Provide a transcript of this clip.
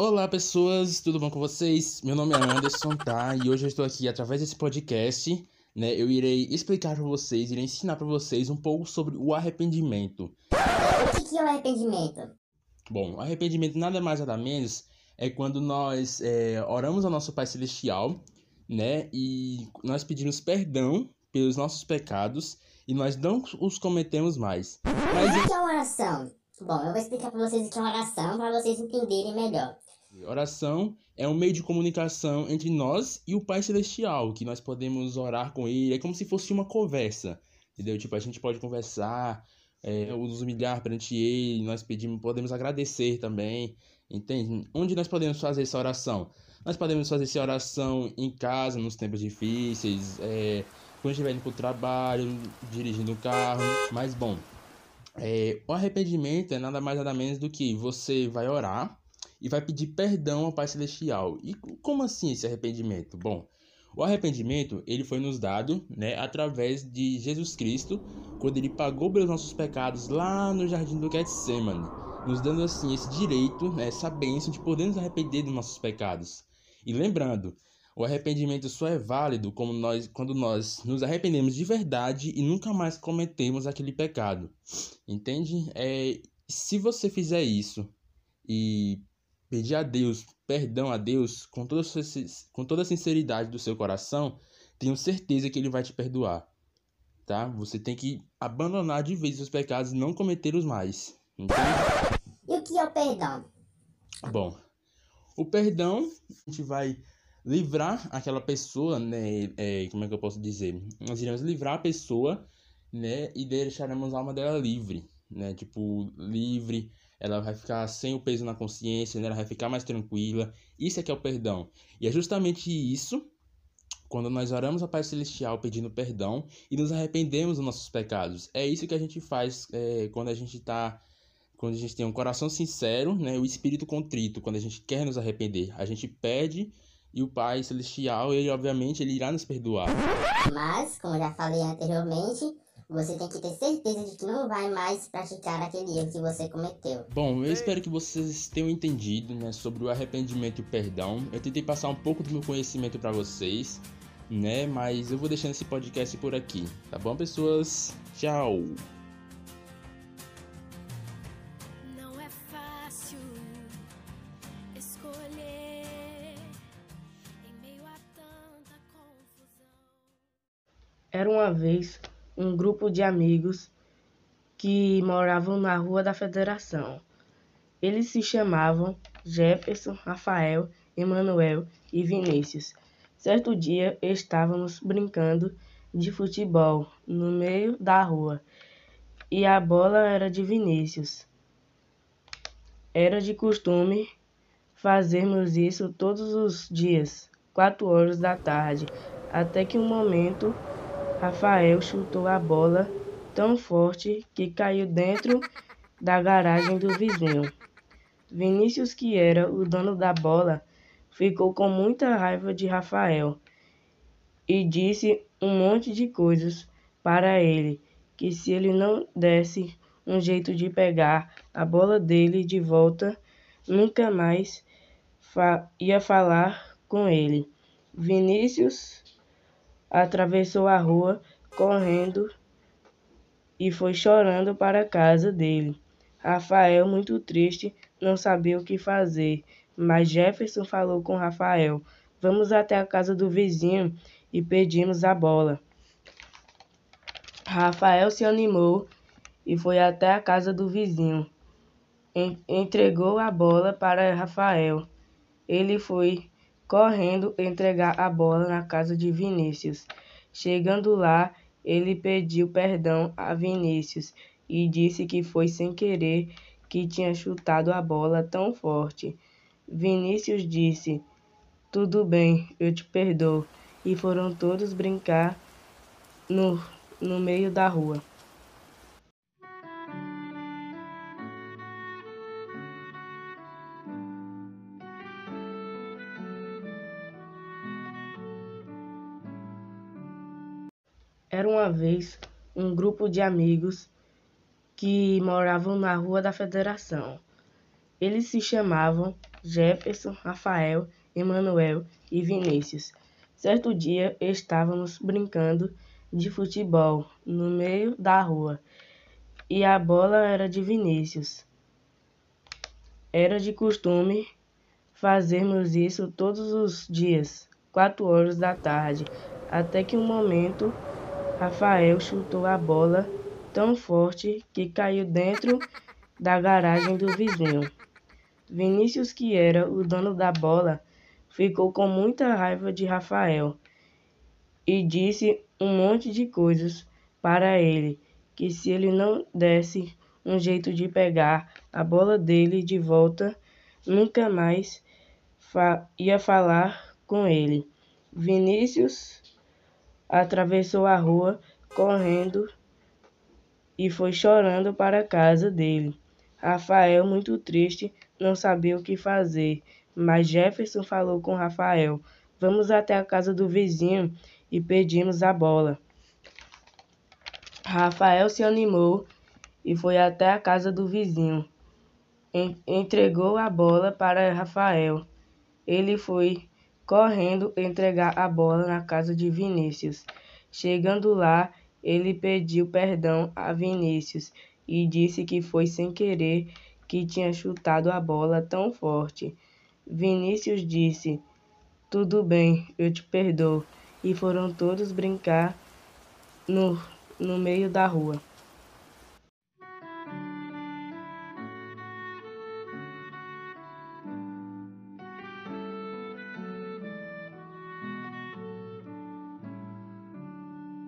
Olá, pessoas, tudo bom com vocês? Meu nome é Anderson, tá? E hoje eu estou aqui através desse podcast, né? Eu irei explicar para vocês, irei ensinar para vocês um pouco sobre o arrependimento. O que, é o arrependimento? Bom, o arrependimento nada mais nada menos é quando nós é, oramos ao nosso Pai Celestial, né? E nós pedimos perdão pelos nossos pecados e nós não os cometemos mais. Mas o que é oração? Bom, eu vou explicar para vocês o que é uma oração para vocês entenderem melhor. Oração é um meio de comunicação entre nós e o Pai Celestial, que nós podemos orar com Ele. É como se fosse uma conversa, entendeu? Tipo, a gente pode conversar, é, nos humilhar perante Ele, nós pedimos, podemos agradecer também, entende? Onde nós podemos fazer essa oração? Nós podemos fazer essa oração em casa, nos tempos difíceis, é, quando estiver indo para o trabalho, dirigindo o carro, mas bom. É, o arrependimento é nada mais nada menos do que você vai orar e vai pedir perdão ao Pai Celestial. E como assim esse arrependimento? Bom, o arrependimento ele foi nos dado, né, através de Jesus Cristo, quando ele pagou pelos nossos pecados lá no jardim do Getsemane, nos dando assim esse direito, né, essa bênção de poder nos arrepender dos nossos pecados. E lembrando, o arrependimento só é válido como nós, quando nós nos arrependemos de verdade e nunca mais cometemos aquele pecado. Entende? É, se você fizer isso e pedir a Deus, perdão a Deus, com toda, com toda a sinceridade do seu coração, tenho certeza que Ele vai te perdoar. Tá? Você tem que abandonar de vez os pecados e não cometer os mais. Entende? E o que é o perdão? Bom, o perdão, a gente vai livrar aquela pessoa, né? É, como é que eu posso dizer? Nós iremos livrar a pessoa, né? E deixaremos a alma dela livre, né? Tipo, livre ela vai ficar sem o peso na consciência, né? ela vai ficar mais tranquila. Isso é que é o perdão. E é justamente isso quando nós oramos ao Pai Celestial pedindo perdão e nos arrependemos dos nossos pecados. É isso que a gente faz é, quando a gente tá. Quando a gente tem um coração sincero, né, o espírito contrito, quando a gente quer nos arrepender, a gente pede e o Pai Celestial, ele obviamente, ele irá nos perdoar. Mas, como eu já falei anteriormente, você tem que ter certeza de que não vai mais praticar aquele erro que você cometeu. Bom, eu espero que vocês tenham entendido né, sobre o arrependimento e o perdão. Eu tentei passar um pouco do meu conhecimento para vocês, né? Mas eu vou deixando esse podcast por aqui, tá bom, pessoas? Tchau! Era uma vez um grupo de amigos que moravam na Rua da Federação. Eles se chamavam Jefferson, Rafael, Emanuel e Vinícius. Certo dia estávamos brincando de futebol no meio da rua e a bola era de Vinícius. Era de costume fazermos isso todos os dias, quatro horas da tarde, até que um momento Rafael chutou a bola tão forte que caiu dentro da garagem do vizinho. Vinícius, que era o dono da bola, ficou com muita raiva de Rafael e disse um monte de coisas para ele, que se ele não desse um jeito de pegar a bola dele de volta, nunca mais fa ia falar com ele. Vinícius atravessou a rua correndo e foi chorando para a casa dele. Rafael, muito triste, não sabia o que fazer, mas Jefferson falou com Rafael: Vamos até a casa do vizinho e pedimos a bola. Rafael se animou e foi até a casa do vizinho. Entregou a bola para Rafael. Ele foi correndo entregar a bola na casa de Vinícius. Chegando lá, ele pediu perdão a Vinícius e disse que foi sem querer que tinha chutado a bola tão forte. Vinícius disse: Tudo bem, eu te perdoo. E foram todos brincar no, no meio da rua. Era uma vez um grupo de amigos que moravam na Rua da Federação. Eles se chamavam Jefferson, Rafael, Emanuel e Vinícius. Certo dia estávamos brincando de futebol no meio da rua e a bola era de Vinícius. Era de costume fazermos isso todos os dias, quatro horas da tarde, até que um momento Rafael chutou a bola tão forte que caiu dentro da garagem do vizinho. Vinícius, que era o dono da bola, ficou com muita raiva de Rafael e disse um monte de coisas para ele, que se ele não desse um jeito de pegar a bola dele de volta, nunca mais fa ia falar com ele. Vinícius atravessou a rua correndo e foi chorando para a casa dele. Rafael, muito triste, não sabia o que fazer, mas Jefferson falou com Rafael: Vamos até a casa do vizinho e pedimos a bola. Rafael se animou e foi até a casa do vizinho. Entregou a bola para Rafael. Ele foi correndo entregar a bola na casa de Vinícius. Chegando lá, ele pediu perdão a Vinícius e disse que foi sem querer que tinha chutado a bola tão forte. Vinícius disse: Tudo bem, eu te perdoo. E foram todos brincar no, no meio da rua.